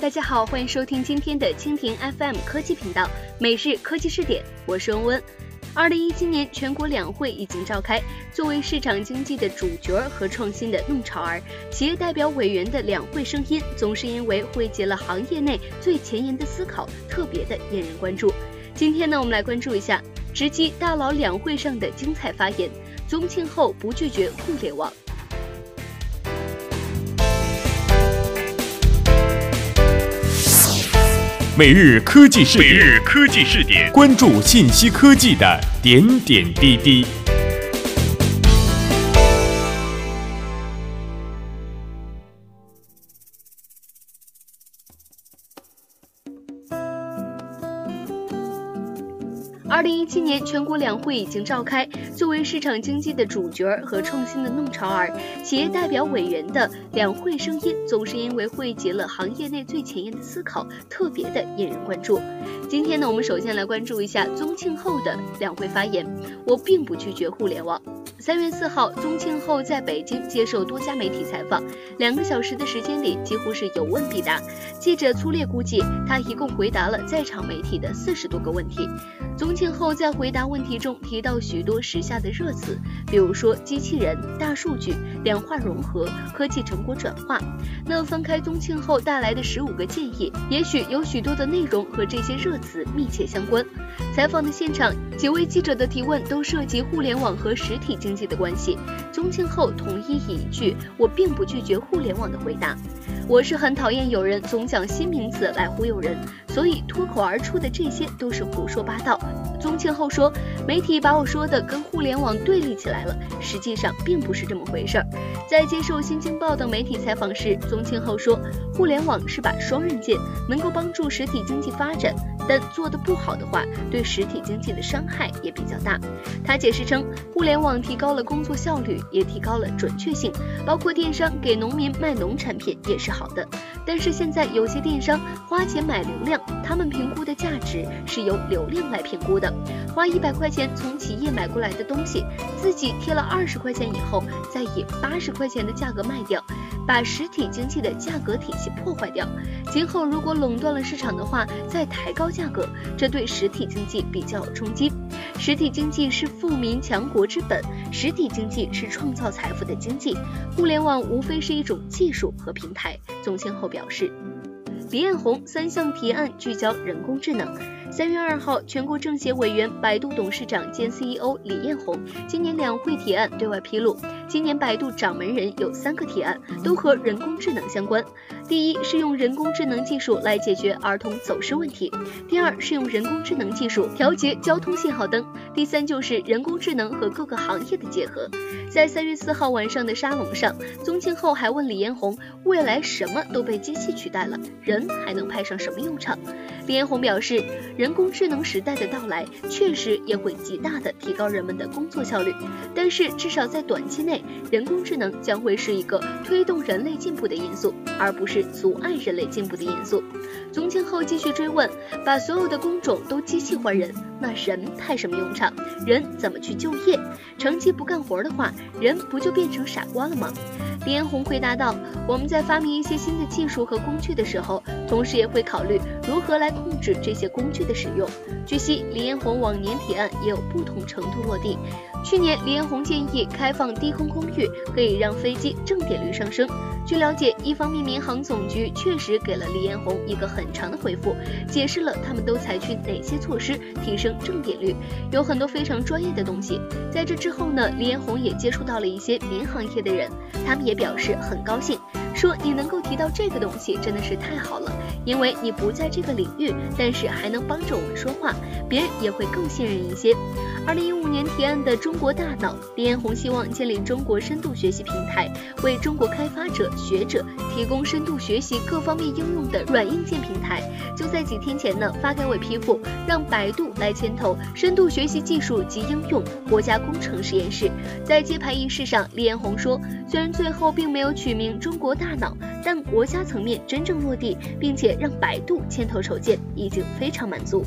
大家好，欢迎收听今天的蜻蜓 FM 科技频道每日科技视点，我是温温。二零一七年全国两会已经召开，作为市场经济的主角和创新的弄潮儿，企业代表委员的两会声音总是因为汇集了行业内最前沿的思考，特别的引人关注。今天呢，我们来关注一下直击大佬两会上的精彩发言。宗庆后不拒绝互联网。每日科技视点，每日科技视点，关注信息科技的点点滴滴。二零一七年全国两会已经召开，作为市场经济的主角和创新的弄潮儿，企业代表委员的两会声音总是因为汇集了行业内最前沿的思考，特别的引人关注。今天呢，我们首先来关注一下宗庆后的两会发言。我并不拒绝互联网。三月四号，宗庆后在北京接受多家媒体采访，两个小时的时间里几乎是有问必答。记者粗略估计，他一共回答了在场媒体的四十多个问题。宗庆后在回答问题中提到许多时下的热词，比如说机器人、大数据、两化融合、科技成果转化。那翻开宗庆后带来的十五个建议，也许有许多的内容和这些热词密切相关。采访的现场，几位记者的提问都涉及互联网和实体经济的关系。宗庆后统一以一句“我并不拒绝互联网”的回答。我是很讨厌有人总讲新名词来忽悠人，所以脱口而出的这些都是胡说八道。宗庆后说，媒体把我说的跟互联网对立起来了，实际上并不是这么回事儿。在接受新京报等媒体采访时，宗庆后说，互联网是把双刃剑，能够帮助实体经济发展，但做得不好的话，对实体经济的伤害也比较大。他解释称，互联网提高了工作效率，也提高了准确性，包括电商给农民卖农产品也是好好的。但是现在有些电商花钱买流量，他们评估的价值是由流量来评估的。花一百块钱从企业买过来的东西，自己贴了二十块钱以后，再以八十块钱的价格卖掉，把实体经济的价格体系破坏掉。今后如果垄断了市场的话，再抬高价格，这对实体经济比较有冲击。实体经济是富民强国之本，实体经济是创造财富的经济，互联网无非是一种技术和平台。宗庆后表示，李彦宏三项提案聚焦人工智能。三月二号，全国政协委员、百度董事长兼 CEO 李彦宏今年两会提案对外披露，今年百度掌门人有三个提案，都和人工智能相关。第一是用人工智能技术来解决儿童走失问题，第二是用人工智能技术调节交通信号灯，第三就是人工智能和各个行业的结合。在三月四号晚上的沙龙上，宗庆后还问李彦宏，未来什么都被机器取代了，人还能派上什么用场？李彦宏表示。人工智能时代的到来，确实也会极大的提高人们的工作效率。但是，至少在短期内，人工智能将会是一个推动人类进步的因素，而不是阻碍人类进步的因素。宗庆后继续追问：把所有的工种都机器换人，那人派什么用场？人怎么去就业？长期不干活的话，人不就变成傻瓜了吗？李彦宏回答道：“我们在发明一些新的技术和工具的时候，同时也会考虑如何来控制这些工具的使用。”据悉，李彦宏往年提案也有不同程度落地。去年，李彦宏建议开放低空空域，可以让飞机正点率上升。据了解，一方面民航总局确实给了李彦宏一个很长的回复，解释了他们都采取哪些措施提升正点率，有很多非常专业的东西。在这之后呢，李彦宏也接触到了一些民航业的人，他们也表示很高兴，说你能够提到这个东西真的是太好了，因为你不在这个领域，但是还能帮着我们说话，别人也会更信任一些。二零一五年提案的中国大脑，李彦宏希望建立中国深度学习平台，为中国开发者、学者提供深度学习各方面应用的软硬件平台。就在几天前呢，发改委批复，让百度来牵头深度学习技术及应用国家工程实验室。在揭牌仪式上，李彦宏说，虽然最后并没有取名中国大脑，但国家层面真正落地，并且让百度牵头筹建，已经非常满足。